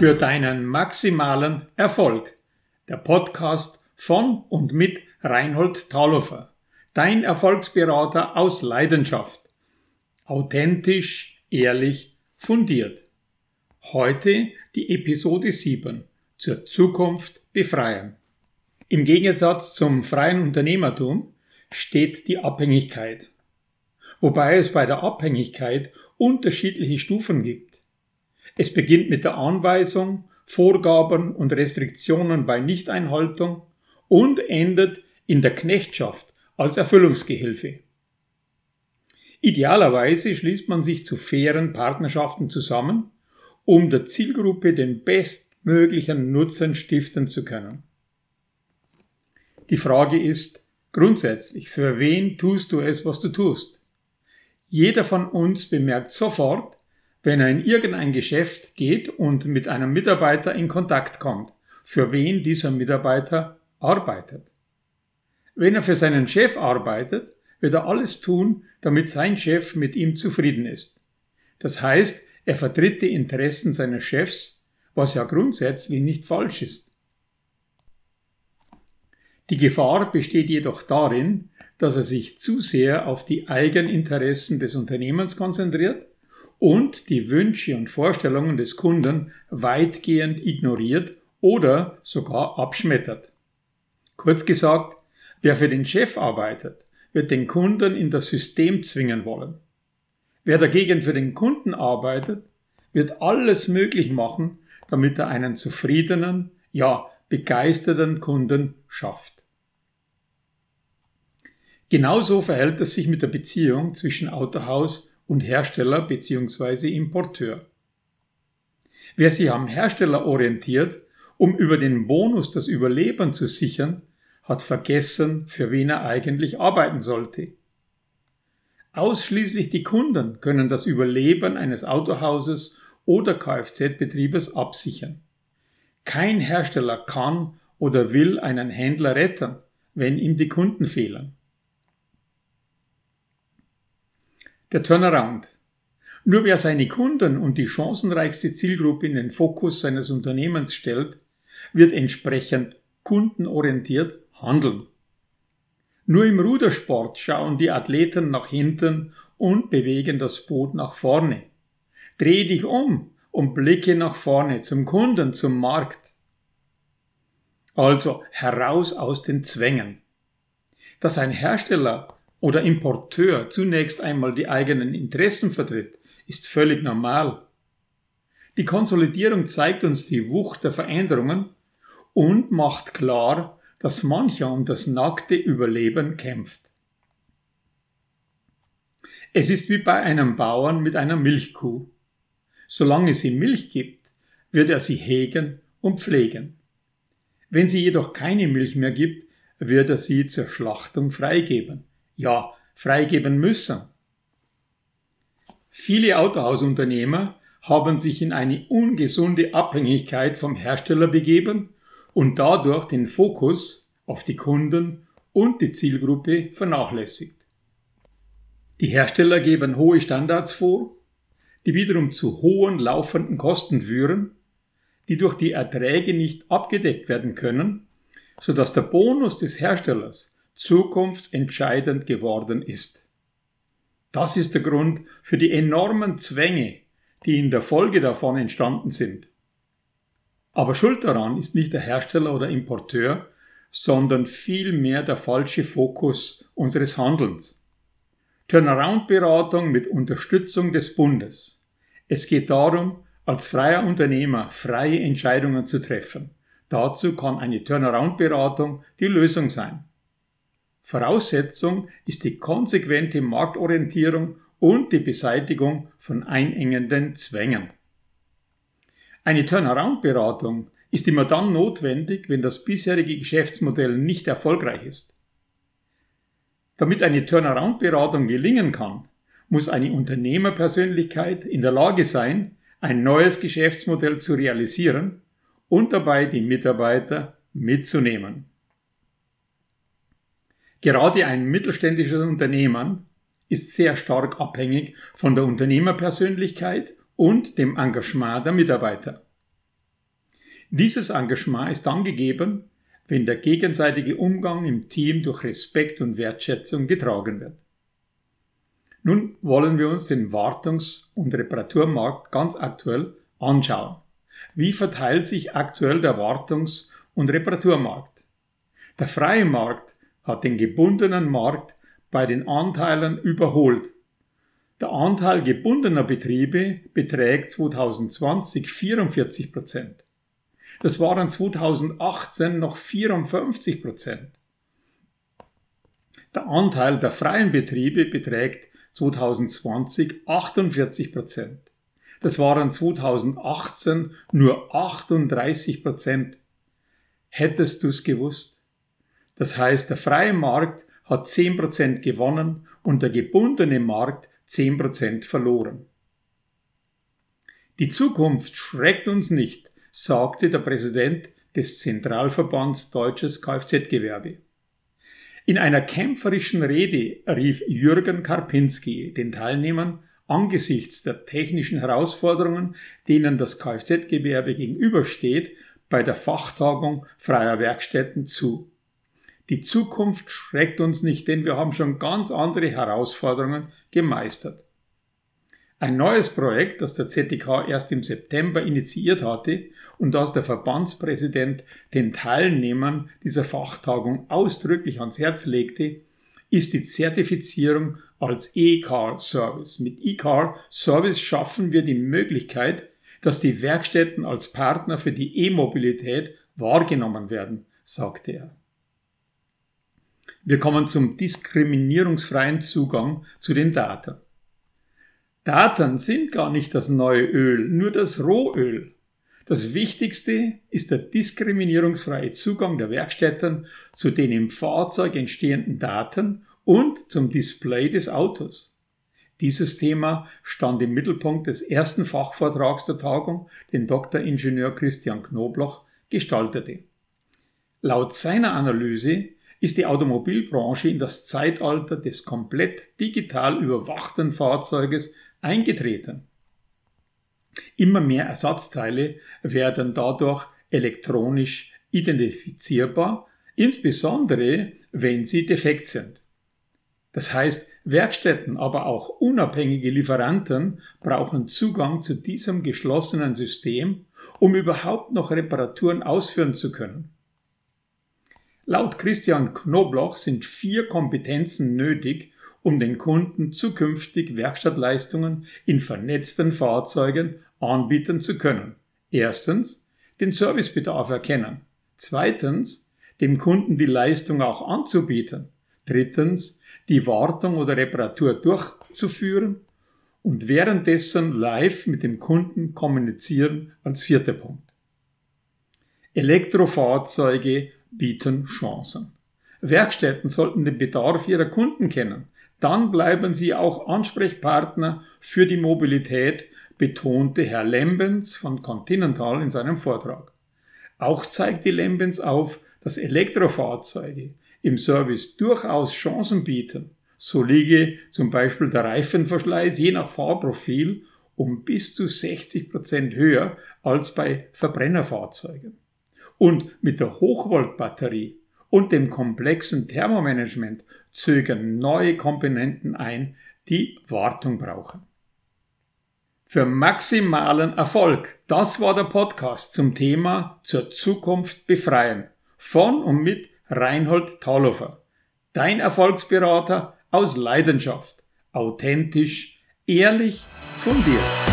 für deinen maximalen Erfolg. Der Podcast von und mit Reinhold Talhofer, dein Erfolgsberater aus Leidenschaft. Authentisch, ehrlich, fundiert. Heute die Episode 7 zur Zukunft befreien. Im Gegensatz zum freien Unternehmertum steht die Abhängigkeit. Wobei es bei der Abhängigkeit unterschiedliche Stufen gibt. Es beginnt mit der Anweisung, Vorgaben und Restriktionen bei Nichteinhaltung und endet in der Knechtschaft als Erfüllungsgehilfe. Idealerweise schließt man sich zu fairen Partnerschaften zusammen, um der Zielgruppe den bestmöglichen Nutzen stiften zu können. Die Frage ist grundsätzlich, für wen tust du es, was du tust? Jeder von uns bemerkt sofort, wenn er in irgendein Geschäft geht und mit einem Mitarbeiter in Kontakt kommt, für wen dieser Mitarbeiter arbeitet. Wenn er für seinen Chef arbeitet, wird er alles tun, damit sein Chef mit ihm zufrieden ist. Das heißt, er vertritt die Interessen seines Chefs, was ja grundsätzlich nicht falsch ist. Die Gefahr besteht jedoch darin, dass er sich zu sehr auf die Eigeninteressen des Unternehmens konzentriert und die Wünsche und Vorstellungen des Kunden weitgehend ignoriert oder sogar abschmettert. Kurz gesagt, wer für den Chef arbeitet, wird den Kunden in das System zwingen wollen. Wer dagegen für den Kunden arbeitet, wird alles möglich machen, damit er einen zufriedenen, ja begeisterten Kunden schafft. Genauso verhält es sich mit der Beziehung zwischen Autohaus und Hersteller bzw. Importeur. Wer sich am Hersteller orientiert, um über den Bonus das Überleben zu sichern, hat vergessen, für wen er eigentlich arbeiten sollte. Ausschließlich die Kunden können das Überleben eines Autohauses oder Kfz-Betriebes absichern. Kein Hersteller kann oder will einen Händler retten, wenn ihm die Kunden fehlen. Der Turnaround. Nur wer seine Kunden und die chancenreichste Zielgruppe in den Fokus seines Unternehmens stellt, wird entsprechend kundenorientiert handeln. Nur im Rudersport schauen die Athleten nach hinten und bewegen das Boot nach vorne. Dreh dich um und blicke nach vorne zum Kunden, zum Markt. Also heraus aus den Zwängen. Dass ein Hersteller oder Importeur zunächst einmal die eigenen Interessen vertritt, ist völlig normal. Die Konsolidierung zeigt uns die Wucht der Veränderungen und macht klar, dass mancher um das nackte Überleben kämpft. Es ist wie bei einem Bauern mit einer Milchkuh. Solange sie Milch gibt, wird er sie hegen und pflegen. Wenn sie jedoch keine Milch mehr gibt, wird er sie zur Schlachtung freigeben ja freigeben müssen. Viele Autohausunternehmer haben sich in eine ungesunde Abhängigkeit vom Hersteller begeben und dadurch den Fokus auf die Kunden und die Zielgruppe vernachlässigt. Die Hersteller geben hohe Standards vor, die wiederum zu hohen laufenden Kosten führen, die durch die Erträge nicht abgedeckt werden können, sodass der Bonus des Herstellers zukunftsentscheidend geworden ist. Das ist der Grund für die enormen Zwänge, die in der Folge davon entstanden sind. Aber schuld daran ist nicht der Hersteller oder Importeur, sondern vielmehr der falsche Fokus unseres Handelns. Turnaround-Beratung mit Unterstützung des Bundes. Es geht darum, als freier Unternehmer freie Entscheidungen zu treffen. Dazu kann eine Turnaround-Beratung die Lösung sein. Voraussetzung ist die konsequente Marktorientierung und die Beseitigung von einengenden Zwängen. Eine Turnaround-Beratung ist immer dann notwendig, wenn das bisherige Geschäftsmodell nicht erfolgreich ist. Damit eine Turnaround-Beratung gelingen kann, muss eine Unternehmerpersönlichkeit in der Lage sein, ein neues Geschäftsmodell zu realisieren und dabei die Mitarbeiter mitzunehmen. Gerade ein mittelständisches Unternehmen ist sehr stark abhängig von der Unternehmerpersönlichkeit und dem Engagement der Mitarbeiter. Dieses Engagement ist dann gegeben, wenn der gegenseitige Umgang im Team durch Respekt und Wertschätzung getragen wird. Nun wollen wir uns den Wartungs- und Reparaturmarkt ganz aktuell anschauen. Wie verteilt sich aktuell der Wartungs- und Reparaturmarkt? Der freie Markt hat den gebundenen Markt bei den Anteilen überholt. Der Anteil gebundener Betriebe beträgt 2020 44 Prozent. Das waren 2018 noch 54 Prozent. Der Anteil der freien Betriebe beträgt 2020 48 Prozent. Das waren 2018 nur 38 Prozent. Hättest du's gewusst? Das heißt, der freie Markt hat 10 Prozent gewonnen und der gebundene Markt 10 Prozent verloren. Die Zukunft schreckt uns nicht, sagte der Präsident des Zentralverbands Deutsches Kfz-Gewerbe. In einer kämpferischen Rede rief Jürgen Karpinski den Teilnehmern angesichts der technischen Herausforderungen, denen das Kfz-Gewerbe gegenübersteht, bei der Fachtagung freier Werkstätten zu. Die Zukunft schreckt uns nicht, denn wir haben schon ganz andere Herausforderungen gemeistert. Ein neues Projekt, das der ZDK erst im September initiiert hatte und das der Verbandspräsident den Teilnehmern dieser Fachtagung ausdrücklich ans Herz legte, ist die Zertifizierung als E-Car Service. Mit E-Car Service schaffen wir die Möglichkeit, dass die Werkstätten als Partner für die E-Mobilität wahrgenommen werden, sagte er. Wir kommen zum diskriminierungsfreien Zugang zu den Daten. Daten sind gar nicht das neue Öl, nur das Rohöl. Das Wichtigste ist der diskriminierungsfreie Zugang der Werkstätten zu den im Fahrzeug entstehenden Daten und zum Display des Autos. Dieses Thema stand im Mittelpunkt des ersten Fachvortrags der Tagung, den Dr. Ingenieur Christian Knobloch gestaltete. Laut seiner Analyse ist die Automobilbranche in das Zeitalter des komplett digital überwachten Fahrzeuges eingetreten. Immer mehr Ersatzteile werden dadurch elektronisch identifizierbar, insbesondere wenn sie defekt sind. Das heißt, Werkstätten, aber auch unabhängige Lieferanten brauchen Zugang zu diesem geschlossenen System, um überhaupt noch Reparaturen ausführen zu können. Laut Christian Knobloch sind vier Kompetenzen nötig, um den Kunden zukünftig Werkstattleistungen in vernetzten Fahrzeugen anbieten zu können. Erstens, den Servicebedarf erkennen. Zweitens, dem Kunden die Leistung auch anzubieten. Drittens, die Wartung oder Reparatur durchzuführen und währenddessen live mit dem Kunden kommunizieren als vierter Punkt. Elektrofahrzeuge bieten Chancen. Werkstätten sollten den Bedarf ihrer Kunden kennen dann bleiben sie auch Ansprechpartner für die Mobilität, betonte Herr Lembens von Continental in seinem Vortrag. Auch zeigte Lembens auf, dass Elektrofahrzeuge im Service durchaus Chancen bieten. So liege zum Beispiel der Reifenverschleiß je nach Fahrprofil um bis zu 60 Prozent höher als bei Verbrennerfahrzeugen. Und mit der Hochvoltbatterie und dem komplexen Thermomanagement zögern neue Komponenten ein, die Wartung brauchen. Für maximalen Erfolg, das war der Podcast zum Thema zur Zukunft befreien von und mit Reinhold Thalhofer, dein Erfolgsberater aus Leidenschaft, authentisch, ehrlich, fundiert.